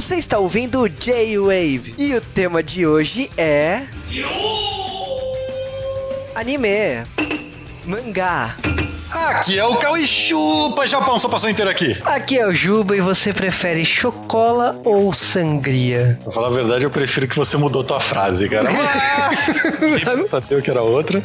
Você está ouvindo o J-Wave e o tema de hoje é. Anime, mangá, Aqui é o Cauê Chupa, Japão, só passou inteiro aqui. Aqui é o Juba e você prefere chocola ou sangria? Pra falar a verdade, eu prefiro que você mudou tua frase, cara. Mas... sabia que era outra.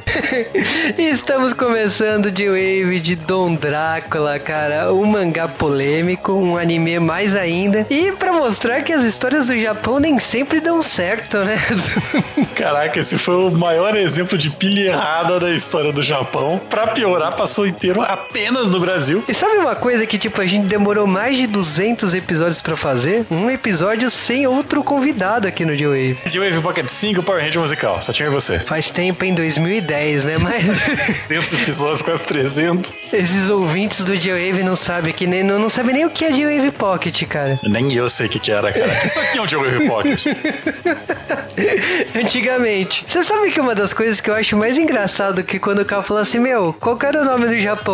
Estamos começando de Wave de Dom Drácula, cara. Um mangá polêmico, um anime mais ainda. E para mostrar que as histórias do Japão nem sempre dão certo, né? Caraca, esse foi o maior exemplo de pilha errada da história do Japão. Pra piorar, passou inteiro apenas no Brasil. E sabe uma coisa que, tipo, a gente demorou mais de 200 episódios para fazer? Um episódio sem outro convidado aqui no J-Wave. J-Wave Pocket 5 Power Ranger musical, só tinha você. Faz tempo, em 2010, né? Mas... 600 episódios, quase 300. Esses ouvintes do J-Wave não sabem que nem, não, não sabem nem o que é J-Wave Pocket, cara. Nem eu sei o que, que era, cara. Isso aqui é um J-Wave Pocket. Antigamente. Você sabe que uma das coisas que eu acho mais engraçado que quando o cara falou assim, meu, qual era o nome do Japão?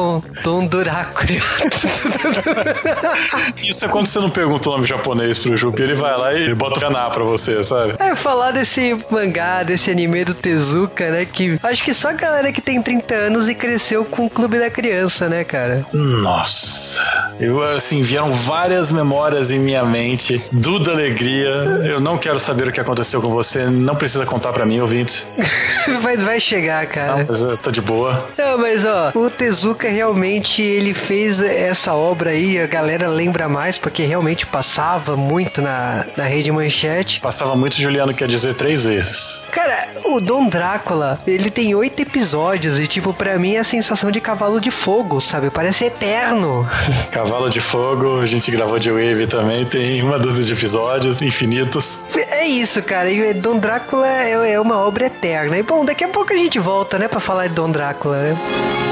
Dom Drácula. Isso é quando você não pergunta o nome japonês pro Jupi, ele vai lá e bota o Kaná pra você, sabe? É, falar desse mangá, desse anime do Tezuka, né? Que acho que só a galera que tem 30 anos e cresceu com o Clube da Criança, né, cara? Nossa. Eu, assim, vieram várias memórias em minha mente. Duda Alegria. Eu não quero saber o que aconteceu com você. Não precisa contar pra mim, ouvinte. vai, vai chegar, cara. Não, mas eu tô de boa. Não, mas ó, o Tezuka realmente ele fez essa obra aí, a galera lembra mais, porque realmente passava muito na, na rede manchete. Passava muito, Juliano quer dizer três vezes. Cara, o Dom Drácula, ele tem oito episódios e, tipo, pra mim é a sensação de cavalo de fogo, sabe? Parece eterno. Cavalo de Fogo, a gente gravou de Wave também, tem uma dúzia de episódios infinitos. É isso, cara. E Dom Drácula é, é uma obra eterna. E bom, daqui a pouco a gente volta, né, pra falar de Dom Drácula, né?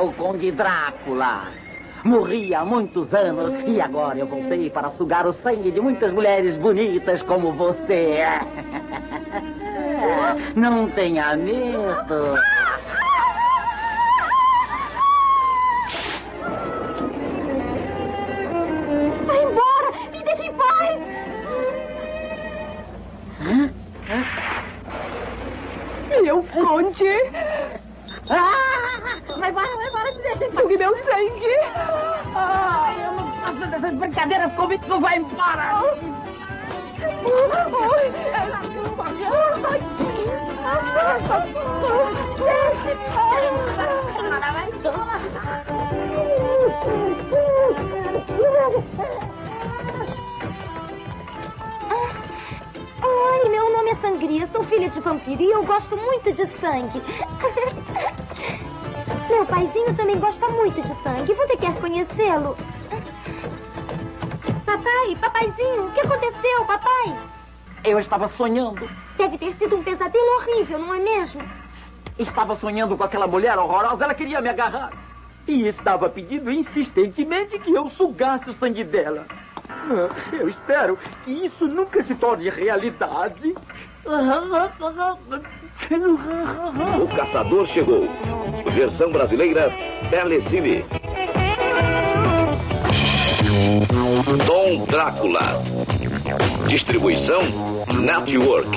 Sou o Conde Drácula. Morri há muitos anos e agora eu voltei para sugar o sangue de muitas mulheres bonitas como você. Não tenha medo. Faço dessas brincadeiras comigo, tu vai embora. Ai, meu nome é Sangria, sou filha de vampiro e eu gosto muito de sangue. Meu paizinho também gosta muito de sangue. Você quer conhecê-lo? Papai, papaizinho, o que aconteceu, papai? Eu estava sonhando. Deve ter sido um pesadelo horrível, não é mesmo? Estava sonhando com aquela mulher horrorosa, ela queria me agarrar. E estava pedindo insistentemente que eu sugasse o sangue dela. Ah, Eu espero que isso nunca se torne realidade. O Caçador chegou. Versão brasileira, Telecine. Dom Drácula. Distribuição Network.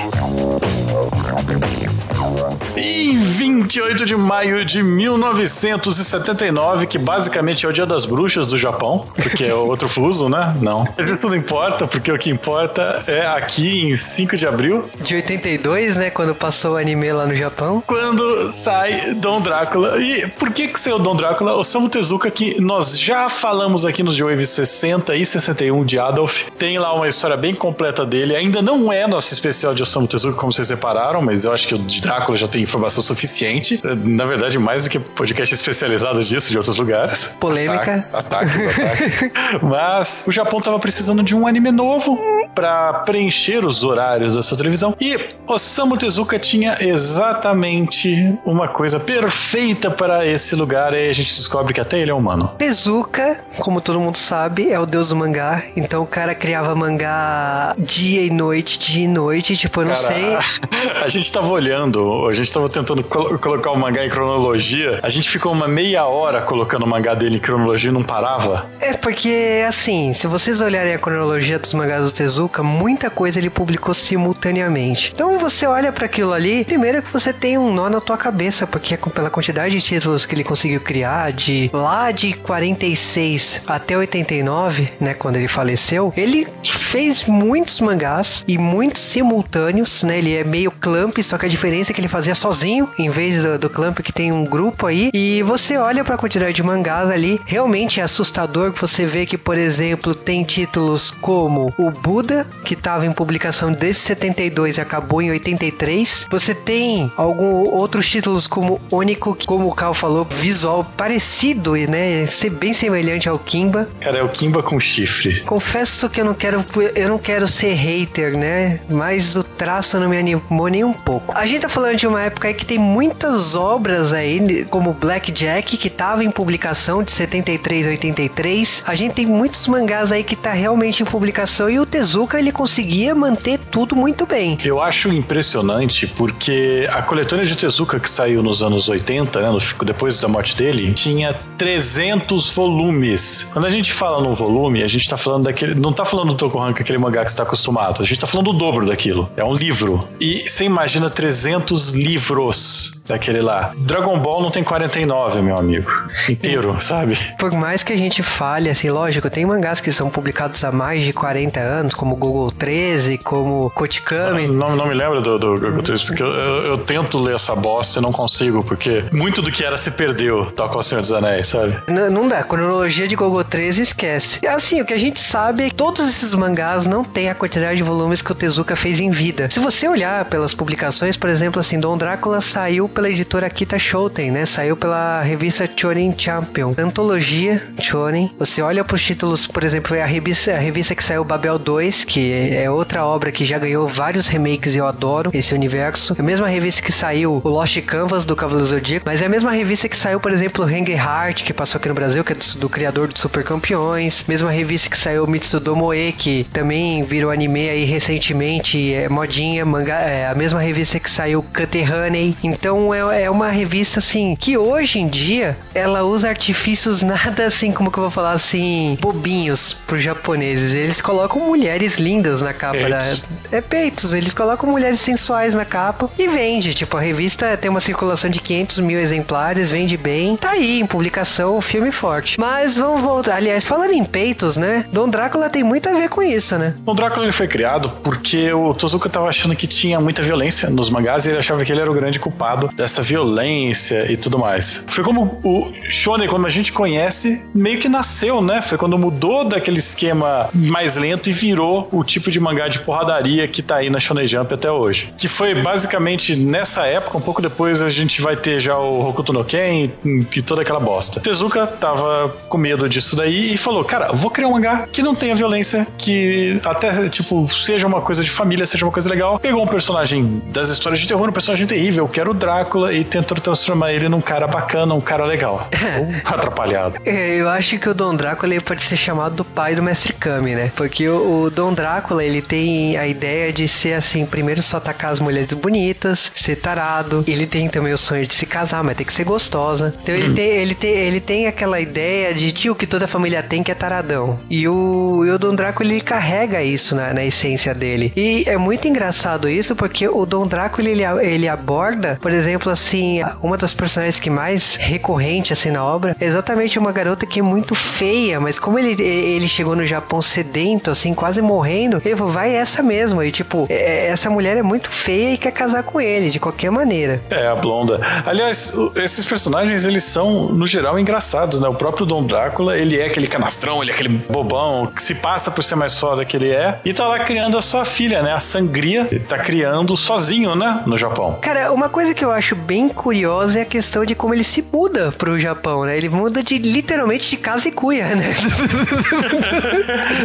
Em 28 de maio de 1979, que basicamente é o Dia das Bruxas do Japão, porque é outro fuso, né? Não. Mas isso não importa, porque o que importa é aqui em 5 de abril, De 82, né? Quando passou o anime lá no Japão. quando sai Dom Drácula. E por que que saiu Dom Drácula? Osamu Tezuka, que nós já falamos aqui nos Wave 60 e 61 de Adolf, tem lá uma história bem completa dele. Ainda não é nosso especial de Osamu Tezuka, como vocês repararam, mas eu acho que o de Drácula já tem informação suficiente. Na verdade, mais do que podcast especializado disso de outros lugares. Polêmica. Ataques, ataques, ataques. mas o Japão tava precisando de um anime novo para preencher os horários da sua televisão. E Osamu Tezuka tinha exatamente uma coisa perfeita para esse lugar. E a gente descobre que até ele é humano. Tezuka, como todo mundo sabe, é o deus do mangá. Então o cara criava mangá dia e noite, dia e noite. Tipo, eu não Cara, sei. A gente tava olhando, a gente tava tentando colo- colocar o mangá em cronologia. A gente ficou uma meia hora colocando o mangá dele em cronologia e não parava. É porque, assim, se vocês olharem a cronologia dos mangás do Tezuka, muita coisa ele publicou simultaneamente. Então você olha pra aquilo ali, primeiro que você tem um nó na tua cabeça, porque é pela quantidade de títulos que ele conseguiu criar, de lá de 46 até 89, né, quando ele faleceu, ele fez muitos mangás e muitos simultâneos, né? Ele é meio Clamp, só que a diferença é que ele fazia sozinho, em vez do, do Clamp que tem um grupo aí. E você olha pra quantidade de mangás ali, realmente é assustador que você vê que, por exemplo, tem títulos como o Buda, que estava em publicação desde 72 e acabou em 83. Você tem algum outros títulos como Onico, que, como o Cal falou, visual parecido, né? Ser bem semelhante ao Kimba. Cara, é o Kimba com chifre. Confesso que eu não quero, eu não quero ser hater, né? Mas o traço não me animou nem um pouco. A gente tá falando de uma época aí que tem muitas obras aí, como Black Jack, que tava em publicação de 73 a 83. A gente tem muitos mangás aí que tá realmente em publicação e o Tezuka ele conseguia manter tudo muito bem. Eu acho impressionante porque a coletânea de Tezuka que saiu nos anos 80, né, depois da morte dele, tinha 300 volumes. Quando a gente fala num volume, a gente tá falando daquele. Não tá falando do Tokuhanka, aquele mangá que você tá acostumado. A gente tá falando do dobro daquilo. É um livro. E você imagina 300 livros daquele lá. Dragon Ball não tem 49, meu amigo. Inteiro, sabe? Por mais que a gente fale, assim, lógico, tem mangás que são publicados há mais de 40 anos, como Google 13, como Kotikami. Não, não me lembro do, do, do, do porque eu, eu, eu tento ler essa bosta e não consigo, porque muito do que era se perdeu, tal qual o Senhor dos Anéis, sabe? N- Não dá, cronologia de Gogo 13 esquece. E assim, o que a gente sabe é que todos esses mangás não têm a quantidade de volumes que o Tezuka fez em vida. Se você olhar pelas publicações, por exemplo, assim, Dom Drácula saiu pela editora Kita Shoten, né? Saiu pela revista Chonen Champion. Antologia Chonen. Você olha pros títulos, por exemplo, é a revista, a revista que saiu Babel 2, que é outra obra que já ganhou vários remakes e eu adoro esse universo. É a mesma revista que saiu o Lost Canvas do Cavaleiro Zodíaco, mas é a mesma revista que saiu, por exemplo, Hangry Heart, que passou aqui no Brasil, que é do, do criador do Super Campeões. Mesma revista que saiu Mitsudo Moe, que também virou anime aí recentemente, é modinha, mangá, é a mesma revista que saiu Cut Honey. Então é, é uma revista assim que hoje em dia ela usa artifícios nada assim, como que eu vou falar assim, bobinhos pros japoneses. Eles colocam mulheres lindas na capa da. Peitos. É peitos, eles colocam mulheres sensuais na capa e vende. Tipo, a revista tem uma circulação de 500 mil exemplares, vende bem. Tá aí, em publicação, filme forte. Mas vamos voltar. Aliás, falando em peitos, né? Dom Drácula tem muito a ver com isso, né? O Drácula ele foi criado porque o Tozuka tava achando que tinha muita violência nos mangás e ele achava que ele era o grande culpado dessa violência e tudo mais. Foi como o Shonen, como a gente conhece, meio que nasceu, né? Foi quando mudou daquele esquema mais lento e virou o tipo de mangá de porradaria que tá aí na Shonen Jump até hoje. Que foi basicamente nessa época, um pouco depois a gente vai ter já o Hokuto no Ken e, toda aquela bosta. Tezuka tava com medo disso daí e falou: Cara, vou criar um mangá que não tenha violência, que até, tipo, seja uma coisa de família, seja uma coisa legal. Pegou um personagem das histórias de terror, um personagem terrível, que era o Drácula, e tentou transformar ele num cara bacana, um cara legal. Ou atrapalhado. É, eu acho que o Dom Drácula ele pode ser chamado do pai do Mestre Kami, né? Porque o, o Dom Drácula, ele tem a ideia de ser assim, primeiro só atacar as mulheres bonitas, ser tarado. Ele tem também o sonho de se casar, mas tem que ser gostosa. Então ele, tem, ele, tem, ele tem aquela ideia de tio que toda família tem, que é taradão. E o, e o Dom Drácula, ele carrega isso na, na essência dele. E é muito engraçado isso, porque o Dom Drácula, ele, ele aborda, por exemplo, exemplo, assim, uma das personagens que mais recorrente, assim, na obra é exatamente uma garota que é muito feia, mas como ele, ele chegou no Japão sedento, assim, quase morrendo, ele falou, vai essa mesmo. E, tipo, é, essa mulher é muito feia e quer casar com ele, de qualquer maneira. É, a blonda. Aliás, esses personagens, eles são, no geral, engraçados, né? O próprio Dom Drácula, ele é aquele canastrão, ele é aquele bobão que se passa por ser mais foda que ele é, e tá lá criando a sua filha, né? A Sangria, ele tá criando sozinho, né? No Japão. Cara, uma coisa que eu acho bem curiosa é a questão de como ele se muda pro Japão, né? Ele muda de literalmente de casa e cuia, né?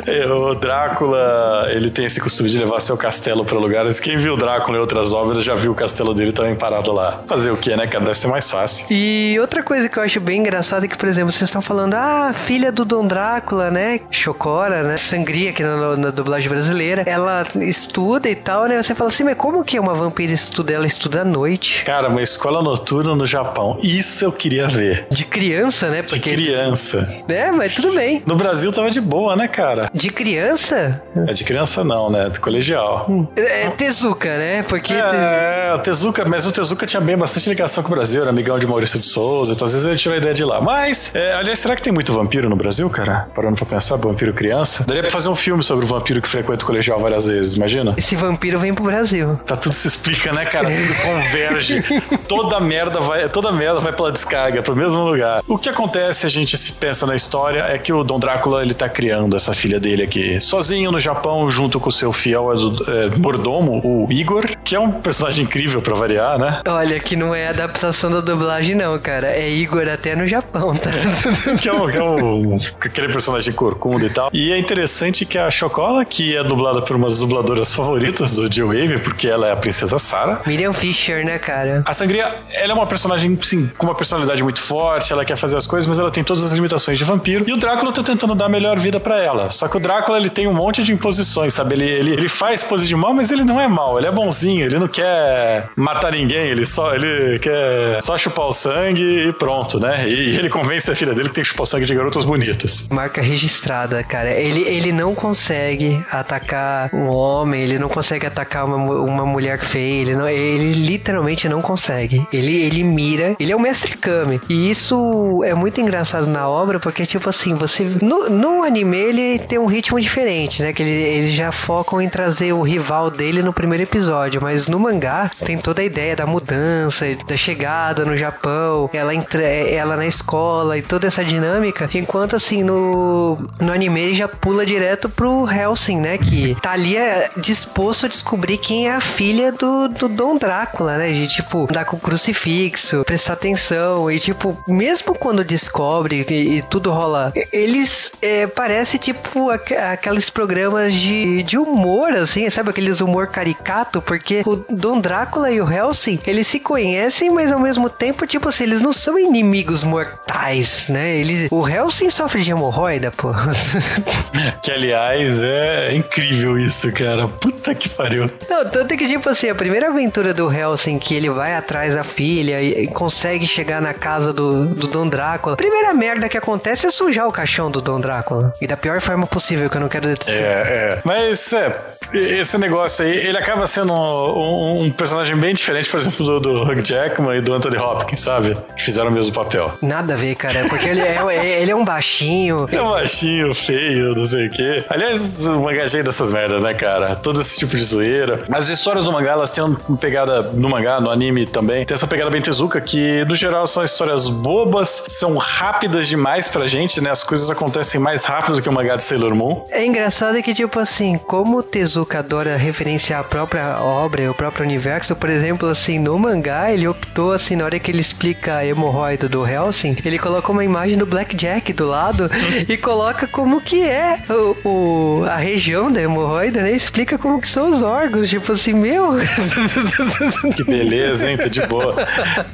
É, o Drácula, ele tem esse costume de levar seu castelo para lugares. Quem viu Drácula em outras obras já viu o castelo dele também parado lá. Fazer o que, né, cara? Deve ser mais fácil. E outra coisa que eu acho bem engraçada é que, por exemplo, vocês estão falando, ah, filha do Dom Drácula, né? Chocora, né? Sangria aqui na, na dublagem brasileira. Ela estuda e tal, né? Você fala assim, mas como que uma vampira estuda? Ela estuda à noite. Cara, uma escola noturna no Japão. Isso eu queria ver. De criança, né? Porque... De criança. É, mas tudo bem. No Brasil tava de boa, né, cara? De criança? É de criança não, né? De colegial. Hum. É Tezuka, né? Porque. É, o Tezuka, mas o Tezuka tinha bem bastante ligação com o Brasil, era amigão de Maurício de Souza, então às vezes ele tirou a ideia de lá. Mas, é, aliás, será que tem muito vampiro no Brasil, cara? Parando pra pensar, vampiro criança? Daria pra fazer um filme sobre o vampiro que frequenta o colegial várias vezes, imagina? Esse vampiro vem pro Brasil. Tá tudo se explica, né, cara? Tudo converge. toda merda vai, toda merda vai pela descarga, pro mesmo lugar. O que acontece, a gente se pensa na história, é que o Dom Drácula, ele tá criando essa filha dele aqui, sozinho no Japão, junto com o seu fiel é, mordomo, o Igor, que é um personagem incrível para variar, né? Olha, que não é adaptação da dublagem, não, cara. É Igor até no Japão, tá? que é, um, que é um, aquele personagem corcunda e tal. E é interessante que a Chocola, que é dublada por uma das dubladoras favoritas do Jill Wave, porque ela é a princesa Sarah. Miriam Fisher, né, cara? A Sangria, ela é uma personagem, sim, com uma personalidade muito forte, ela quer fazer as coisas, mas ela tem todas as limitações de vampiro. E o Drácula tá tentando dar a melhor vida para ela. Só que o Drácula, ele tem um monte de imposições, sabe? Ele, ele, ele faz pose de mal, mas ele não é mal, ele é bonzinho, ele não quer matar ninguém, ele só, ele quer só chupar o sangue e pronto, né? E ele convence a filha dele que tem que chupar o sangue de garotas bonitas. Marca registrada, cara. Ele, ele não consegue atacar um homem, ele não consegue atacar uma, uma mulher feia, ele, não, ele literalmente não consegue. Ele, ele mira, ele é o mestre Kami. E isso é muito engraçado na obra, porque, tipo assim, você. No, no anime ele tem um ritmo diferente, né? Que ele, eles já focam em trazer o rival dele no primeiro episódio, mas no mangá tem toda a ideia da mudança, da chegada no Japão, ela, entra, ela na escola e toda essa dinâmica, enquanto assim no, no anime ele já pula direto pro Helsing, né? Que tá ali é, disposto a descobrir quem é a filha do, do Dom Drácula, né? De tipo, dar com o crucifixo, prestar atenção e tipo, mesmo quando descobre e, e tudo rola, eles é, parece tipo aqu aqueles programas de, de humor, assim, sabe? Aqueles humor caricato, porque o Dom Drácula e o Helsing, eles se conhecem, mas ao mesmo tempo, tipo assim, eles não são inimigos mortais, né? Eles, o Helsing sofre de hemorroida, pô. que aliás é incrível isso, cara. Puta que pariu. Não, tanto que, tipo assim, a primeira aventura do Helsing, que ele vai atrás da filha e, consegue chegar na casa do, do Dom Drácula, primeira merda que acontece é sujar o caixão do Dom Drácula. E da pior forma possível, que eu não quero... É, é. Mas, é, esse negócio aí, ele acaba sendo um, um, personagem bem diferente, por exemplo, do, do Hugh Jackman e do Anthony Hopkins, sabe? Que fizeram o mesmo papel. Nada a ver, cara, porque ele é, ele é um baixinho. É um baixinho, feio, não sei o quê. Aliás, o mangá é cheio dessas merdas, né, cara? Todo esse tipo de zoeira. As histórias do mangá, elas têm uma pegada no mangá, no anime também. Tem essa pegada bem tezuka, que no geral são histórias bobas, são rápidas demais pra gente, né? As coisas acontecem mais rápido do que o mangá de Sailor Moon. É engraçado que, tipo assim, como o Tezuka adora referenciar a própria obra, o próprio universo, por exemplo, assim, no mangá, ele optou, assim, na hora que ele explica a hemorroida do Helsing, ele coloca uma imagem do Blackjack do lado e coloca como que é o, o, a região da hemorroida, né? Explica como que são os órgãos, tipo assim, meu... que beleza, hein? Tá de boa.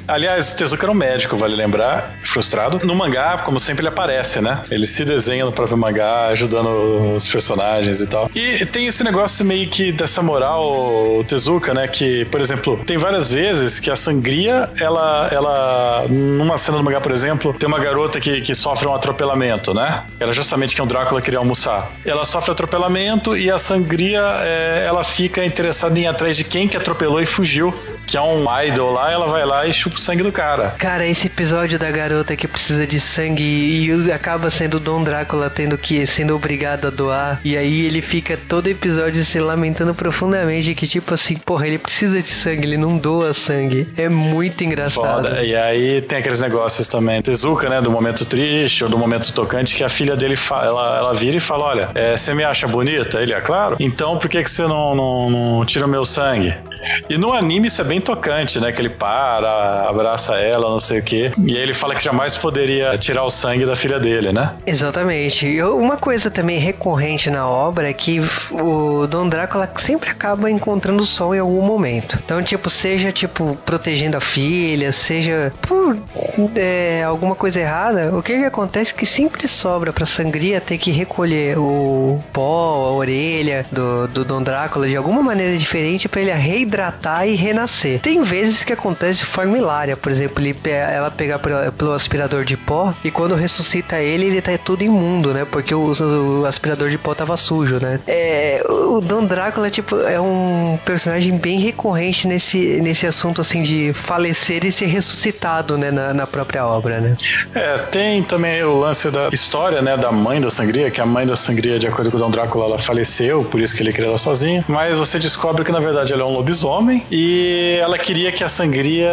Aliás, o Tezuka era um médico, vale lembrar, frustrado. No mangá, como sempre, ele aparece, né? Ele se desenha no próprio mangá, ajudando os personagens e tal. E tem esse negócio meio que dessa moral, Tezuka, né? Que, por exemplo, tem várias vezes que a sangria, ela, ela numa cena do mangá, por exemplo, tem uma garota que, que sofre um atropelamento, né? Era justamente que o Drácula queria almoçar. Ela sofre atropelamento e a sangria, é, ela fica interessada em ir atrás de quem que atropelou e fugiu que é um idol lá, ela vai lá e chupa o sangue do cara. Cara, esse episódio da garota que precisa de sangue e acaba sendo o Dom Drácula tendo que sendo obrigado a doar. E aí ele fica todo episódio se lamentando profundamente que tipo assim, porra, ele precisa de sangue, ele não doa sangue. É muito engraçado. Foda. E aí tem aqueles negócios também. Tezuka, né? Do momento triste ou do momento tocante, que a filha dele fala, ela, ela vira e fala: Olha, é, você me acha bonita? Ele é claro. Então por que, que você não, não, não tira o meu sangue? E no anime isso é bem tocante, né? Que ele para, abraça ela, não sei o quê. E aí ele fala que jamais poderia tirar o sangue da filha dele, né? Exatamente. E Uma coisa também recorrente na obra é que o Dom Drácula sempre acaba encontrando o sol em algum momento. Então, tipo, seja tipo protegendo a filha, seja por é, alguma coisa errada, o que que acontece é que sempre sobra pra sangria ter que recolher o pó, a orelha do, do Drácula de alguma maneira diferente pra ele reidratar e renascer. Tem vezes que acontece de forma hilária, por exemplo, ele, ela pegar pelo, aspirador de pó e quando ressuscita ele, ele tá tudo imundo, né? Porque o, o aspirador de pó tava sujo, né? É, o Dom Drácula, tipo, é um personagem bem recorrente nesse, nesse assunto, assim, de falecer e ser ressuscitado, né? Na, na própria obra, né? É, tem também o lance da história, né, da mãe da sangria, que a mãe da sangria, de acordo com o Dom Drácula, ela faleceu, por isso que ele queria ela sozinho. Mas você descobre que, na verdade, ela é um lobisomem e ela queria que a sangria,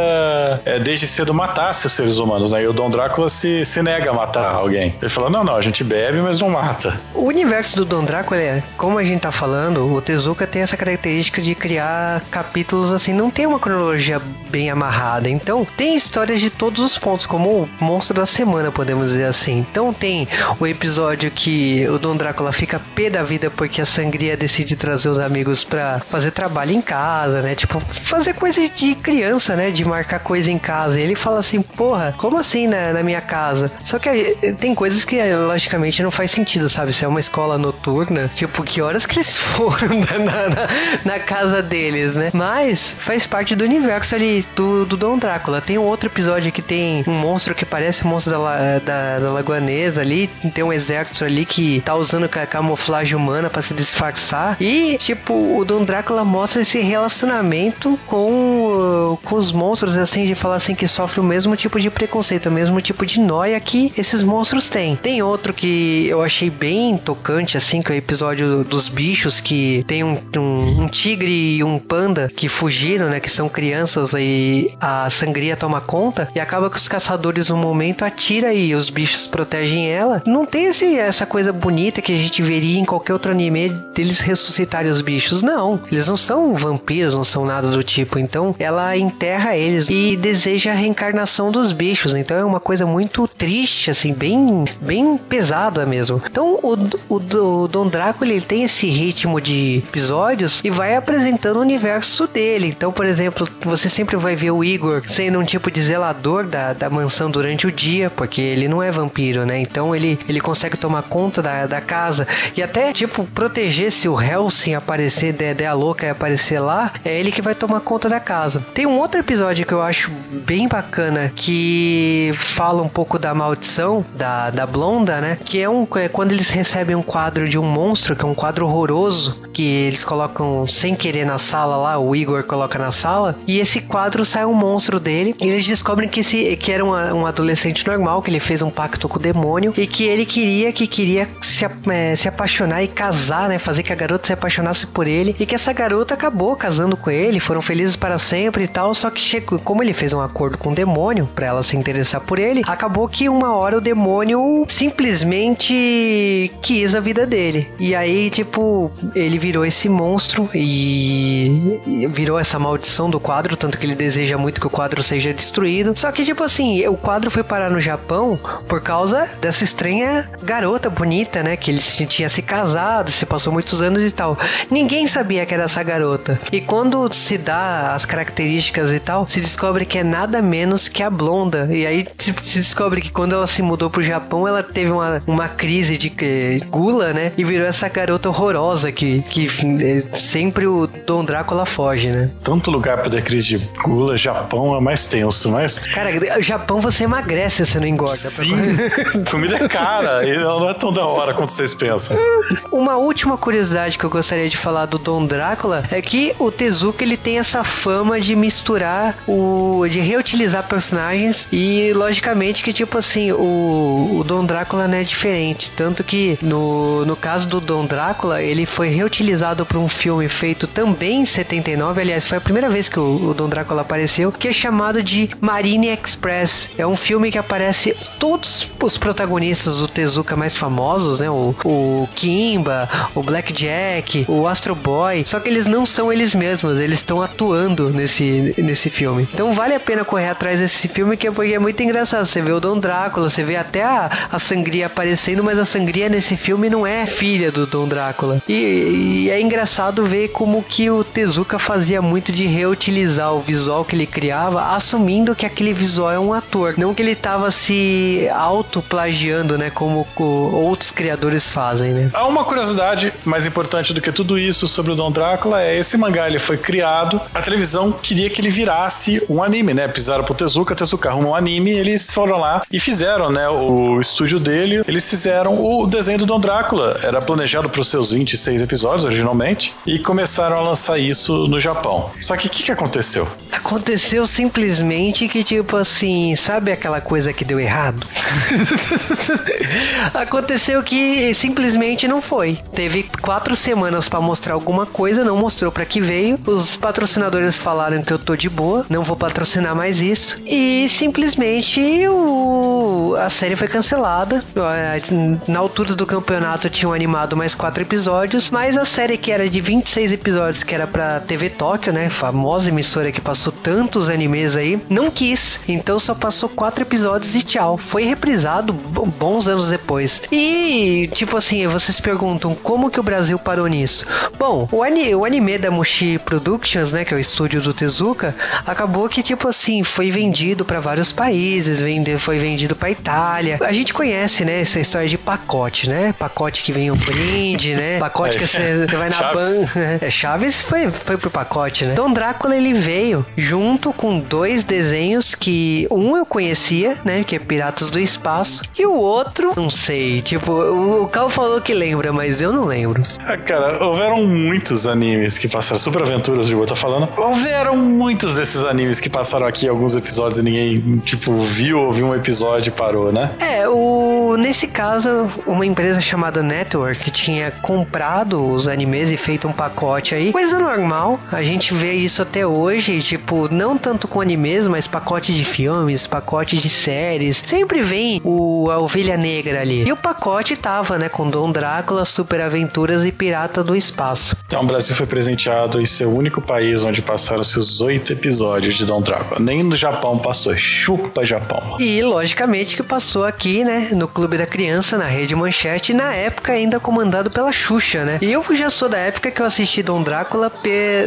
é, desde cedo, matasse os seres humanos, né? E o Dom Drácula se, se nega a matar alguém. Ele fala, não, não, a gente bebe, mas não mata. O universo do Don Drácula, é, como a gente tá falando, o Tezuka tem essa característica de criar capítulos assim, não tem uma cronologia bem amarrada. Então, tem histórias de todos os pontos, como o monstro da semana, podemos dizer assim. Então, tem o episódio que o Don Drácula fica pé da vida porque a sangria decide trazer os amigos pra fazer trabalho em casa, né? Tipo, fazer coisa de criança, né? De marcar coisa em casa. E ele fala assim, porra, como assim na, na minha casa? Só que eh, tem coisas que, eh, logicamente, não faz sentido, sabe? Se é uma escola noturna, tipo, que horas que eles foram na, na, na casa deles, né? Mas faz parte do universo ali do, do Dom Drácula. Tem um outro episódio que tem um monstro que parece o monstro da, la- da, da Lagoanesa ali. Tem um exército ali que tá usando ca- camuflagem humana pra se disfarçar. E, tipo, o Dom Drácula mostra esse relacionamento com, uh, com os monstros, assim, de falar assim que sofre o mesmo tipo de preconceito, o mesmo tipo de noia que esses monstros têm. Tem outro que eu achei bem tocante, assim, que é o episódio dos bichos, que tem um, um, um tigre e um panda que fugiram, né? Que são crianças e a sangria toma conta e acaba que os caçadores no momento atira e os bichos protegem ela. Não tem essa coisa bonita que a gente veria em qualquer outro anime deles ressuscitarem os bichos. Não, eles não são vampiros, não são nada do tipo. Então ela enterra eles e deseja a reencarnação dos bichos. Então é uma coisa muito triste, assim, bem, bem pesada mesmo. Então o, o, o Dom Drácula ele tem esse ritmo de episódios e vai apresentando o universo dele. Então, por exemplo, você sempre vai ver o Igor sendo um tipo de zelador da, da mansão durante o dia, porque ele não é vampiro, né? Então ele, ele consegue tomar conta da, da casa e até, tipo, proteger se o Helsing aparecer, der, a louca e aparecer lá, é ele que vai tomar conta da casa. Tem um outro episódio que eu acho bem bacana que fala um pouco da maldição da, da Blonda, né? Que é, um, é quando eles recebem um quadro de um monstro, que é um quadro horroroso, que eles colocam sem querer na sala lá, o Igor coloca na sala, e esse quadro sai um monstro dele, e eles descobrem que, esse, que era um, um adolescente normal, que ele fez um pacto com o demônio, e que ele queria que queria se, é, se apaixonar e casar, né? Fazer que a garota se apaixonasse por ele, e que essa garota acabou casando com ele, foram felizes para sempre e tal, só que chegou, como ele fez um acordo com o demônio, pra ela se interessar por ele, acabou que uma hora o demônio simplesmente quis a vida dele. E aí, tipo, ele virou esse monstro e virou essa maldição do quadro, tanto que ele deseja muito que o quadro seja destruído. Só que, tipo assim, o quadro foi parar no Japão por causa dessa estranha garota bonita, né? Que ele tinha se casado, se passou muitos anos e tal. Ninguém sabia que era essa garota. E quando se dá as características e tal, se descobre que é nada menos que a blonda. E aí se, se descobre que quando ela se mudou pro Japão, ela teve uma, uma crise de eh, gula, né? E virou essa garota horrorosa que, que eh, sempre o Dom Drácula foge, né? Tanto lugar pra ter crise de gula, Japão é mais tenso, mas. Cara, o Japão você emagrece, você não engorda. Sim, comida é cara e não é tão da hora quanto vocês pensam. Uma última curiosidade que eu gostaria de falar do Dom Drácula é que o Tezuka ele tem essa fama de misturar o. de reutilizar personagens e, logicamente, que tipo assim, o, o Dom Drácula não é diferente. Tanto que no, no caso do Dom Drácula, ele foi reutilizado para um filme feito também em 79. Aliás, foi a primeira vez que o, o Dom Drácula apareceu, que é chamado de Marine Express. É um filme que aparece todos os protagonistas do Tezuka mais famosos, né? O, o Kimba, o Blackjack, o Astro Boy. Só que eles não são eles mesmos, eles estão atuando nesse, nesse filme. Então vale a pena correr atrás desse filme, que é, porque é muito engraçado. Você vê o Dom Drácula, você vê até a, a sangria aparecendo, mas a sangria nesse filme não é filha do Dom Drácula. E, e é engraçado ver como que o Tezuka fazia muito de reutilizar o visual que ele criava, assumindo que aquele visual é um ator, não que ele tava se auto-plagiando, né, como outros criadores fazem, né? Há uma curiosidade mais importante do que tudo isso sobre o Dom Drácula é esse mangá ele foi criado, a televisão queria que ele virasse um anime, né? Pisaram pro Tezuka, Tezuka arrumou um anime, eles foram lá e fizeram, né, o estúdio dele, eles fizeram o desenho do Dom Drácula. Era planejado para os seus 26 episódios originalmente e começaram a lançar isso no Japão. Só que o que, que aconteceu? Aconteceu simplesmente que, tipo assim, sabe aquela coisa que deu errado? Aconteceu que simplesmente não foi. Teve quatro semanas para mostrar alguma coisa, não mostrou para que veio. Os patrocinadores falaram que eu tô de boa, não vou patrocinar mais isso. E simplesmente o... a série foi cancelada. Na altura do campeonato tinham animado mais quatro episódios, mas a série que era de 26 episódios, que era pra TV Tóquio, né? Famosa emissora que passou tantos animes aí, não quis. Então só passou quatro episódios e tchau. Foi reprisado bons anos depois. E, tipo assim, vocês perguntam como que o Brasil parou nisso? Bom, o anime da Mushi Productions, né? Que é o estúdio do Tezuka, acabou que, tipo assim, foi vendido para vários países, vende, foi vendido pra Itália. A gente conhece, né? Essa história de pacote, né? Pacote que vem um brinde, né? Pacote que você vai na banca. É, Chaves foi, foi pro pacote, né? Então Drácula ele veio junto com dois desenhos que um eu conhecia, né? Que é Piratas do Espaço. E o outro, não sei. Tipo, o, o Cal falou que lembra, mas eu não lembro. Ah, cara, houveram muitos animes que passaram. Super Aventuras, de tá falando. Houveram muitos desses animes que passaram aqui alguns episódios e ninguém, tipo, viu ou viu um episódio e parou, né? É, o nesse caso, uma empresa chamada Network tinha comprado os animes e feito um pacote aí. Coisa normal, a gente vê isso até hoje, tipo, não tanto com animes, mas pacote de filmes, pacote de séries. Sempre vem o, a ovelha negra ali. E o pacote tava, né, com Dom Drácula, Super Aventuras e Pirata do Espaço. Então o Brasil foi presenteado em ser o único país onde passaram-se os oito episódios de Dom Drácula. Nem no Japão passou. Chupa Japão. E logicamente que passou aqui, né, no Clube da Criança, na Rede Manchete, na época ainda comandado pela Xuxa, né? E eu já sou da época que eu assisti Dom Drácula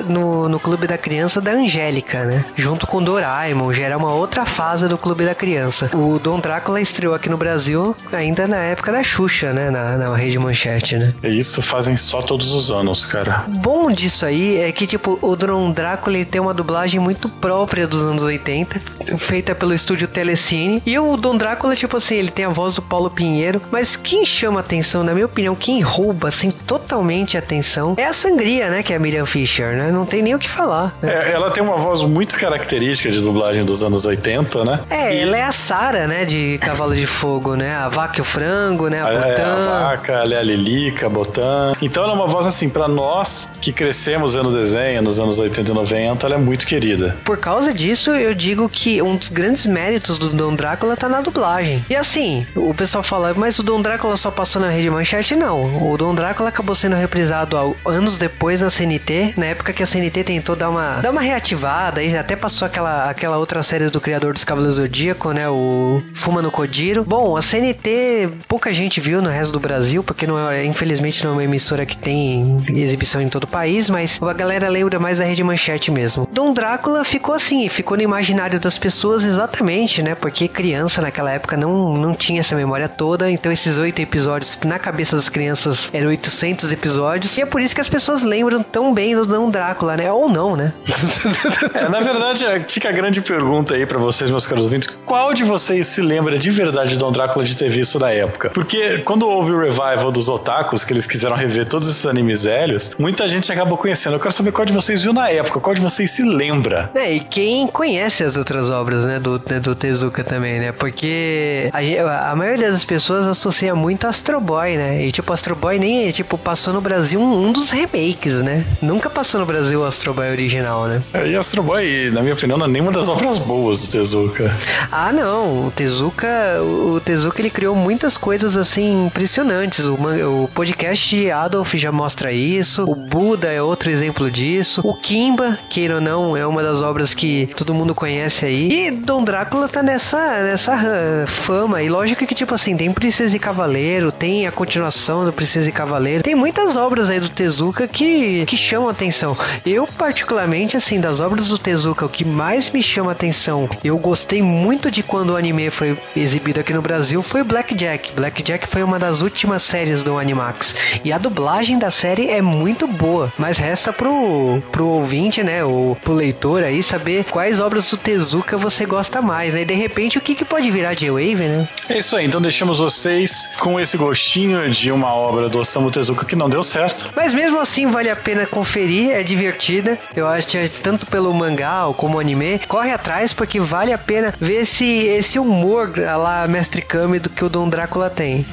no, no Clube da Criança da Angélica, né? Junto com Doraemon, já era uma outra fase do Clube da Criança. O Dom Drácula estreou aqui no Brasil ainda na época da Xuxa, né? Na, na Rede Manchete, né? É isso, fazem só todos os anos, cara. Bom disso aí é que, que, tipo, o Dron Drácula ele tem uma dublagem muito própria dos anos 80, feita pelo estúdio Telecine. E o Dom Drácula, tipo assim, ele tem a voz do Paulo Pinheiro, mas quem chama atenção, na minha opinião, quem rouba, assim, totalmente a atenção é a Sangria, né? Que é a Miriam Fisher, né? Não tem nem o que falar. Né? É, ela tem uma voz muito característica de dublagem dos anos 80, né? É, e... ela é a Sara, né? De Cavalo de Fogo, né? A vaca e o frango, né? A, a É, a vaca, ela é a Lilica, a Botan. Então ela é uma voz, assim, para nós que crescemos anos 80, desenha nos anos 80 e 90, ela é muito querida. Por causa disso, eu digo que um dos grandes méritos do Dom Drácula tá na dublagem. E assim, o pessoal fala, mas o Dom Drácula só passou na rede manchete? Não. O Dom Drácula acabou sendo reprisado anos depois na CNT, na época que a CNT tentou dar uma, dar uma reativada, e até passou aquela, aquela outra série do criador dos Cavaleiros Zodíaco, né? O Fuma no Codiro. Bom, a CNT pouca gente viu no resto do Brasil, porque não é, infelizmente não é uma emissora que tem exibição em todo o país, mas a galera lembra mais da Rede Manchete mesmo. Dom Drácula ficou assim, ficou no imaginário das pessoas exatamente, né? Porque criança naquela época não, não tinha essa memória toda. Então esses oito episódios, na cabeça das crianças, eram 800 episódios. E é por isso que as pessoas lembram tão bem do Dom Drácula, né? Ou não, né? é, na verdade, é, fica a grande pergunta aí para vocês, meus caros ouvintes. Qual de vocês se lembra de verdade de Dom Drácula de ter visto na época? Porque quando houve o revival dos otakus, que eles quiseram rever todos esses animes velhos, muita gente acabou conhecendo. Eu quero saber qual de vocês viu na época, qual de vocês se lembra. É, e quem conhece as outras obras, né, do, né, do Tezuka também, né? Porque a, a maioria das pessoas associa muito Astro Boy, né? E tipo, Astro Boy nem, tipo, passou no Brasil um, um dos remakes, né? Nunca passou no Brasil o Astro Boy original, né? É, e Astro Boy, na minha opinião, não é nenhuma das obras boas do Tezuka. Ah, não. O Tezuka, o Tezuka, ele criou muitas coisas, assim, impressionantes. O, o podcast de Adolf já mostra isso. O Buda é outro exemplo disso. O Kimba, queira ou não, é uma das obras que todo mundo conhece aí. E Dom Drácula tá nessa, nessa fama. E lógico que, tipo assim, tem Princesa e Cavaleiro, tem a continuação do Princesa e Cavaleiro. Tem muitas obras aí do Tezuka que, que chamam atenção. Eu, particularmente, assim, das obras do Tezuka, o que mais me chama atenção, eu gostei muito de quando o anime foi exibido aqui no Brasil, foi Black Jack. Black Jack foi uma das últimas séries do Animax. E a dublagem da série é muito boa, mas resta pro, pro ouvinte, né, ou pro leitor aí, saber quais obras do Tezuka você gosta mais, né? E de repente, o que, que pode virar J-Wave, né? É isso aí, então deixamos vocês com esse gostinho de uma obra do Osamu Tezuka que não deu certo. Mas mesmo assim, vale a pena conferir, é divertida. Eu acho que tanto pelo mangá como anime, corre atrás porque vale a pena ver esse, esse humor lá, Mestre Kami, do que o Dom Drácula tem.